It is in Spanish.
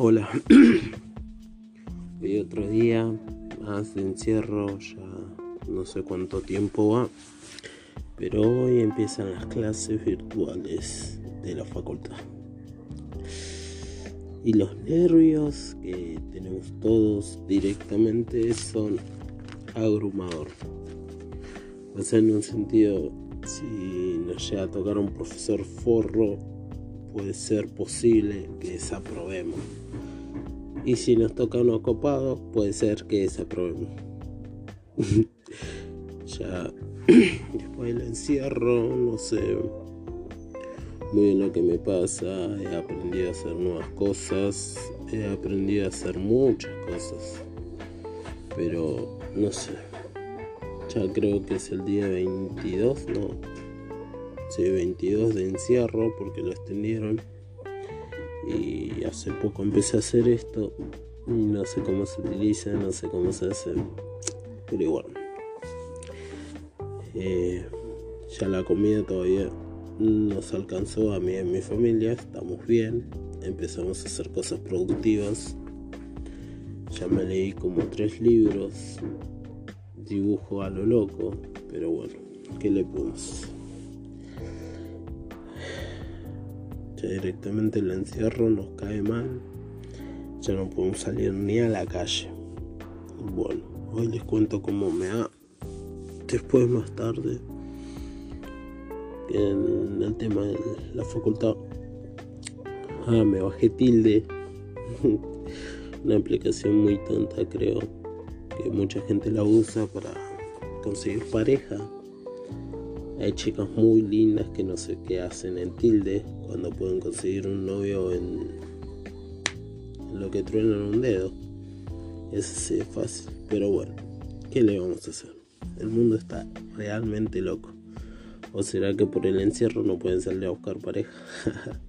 Hola. Hoy otro día más de encierro, ya no sé cuánto tiempo va, pero hoy empiezan las clases virtuales de la facultad. Y los nervios que tenemos todos directamente son abrumador. O sea, en un sentido, si nos llega a tocar un profesor forro, puede ser posible que desaprobemos. Y si nos toca uno copado, puede ser que desaprobemos. ya después del encierro, no sé muy bien lo que me pasa. He aprendido a hacer nuevas cosas. He aprendido a hacer muchas cosas. Pero no sé. Ya creo que es el día 22, no. Sí, 22 de encierro porque lo extendieron. Y hace poco empecé a hacer esto. No sé cómo se utiliza, no sé cómo se hace, pero igual. Eh, ya la comida todavía nos alcanzó a mí y a mi familia, estamos bien, empezamos a hacer cosas productivas. Ya me leí como tres libros, dibujo a lo loco, pero bueno, ¿qué le podemos Ya directamente el encierro nos cae mal. Ya no podemos salir ni a la calle. Bueno, hoy les cuento cómo me ha. Después más tarde. En el tema de la facultad. Ah, me bajé tilde. Una aplicación muy tonta creo. Que mucha gente la usa para conseguir pareja hay chicas muy lindas que no sé qué hacen en tilde cuando pueden conseguir un novio en, lo que truenan un dedo. Eso sí es fácil. Pero bueno, ¿qué le vamos a hacer? El mundo está realmente loco. ¿O será que por el encierro no pueden salir a buscar pareja?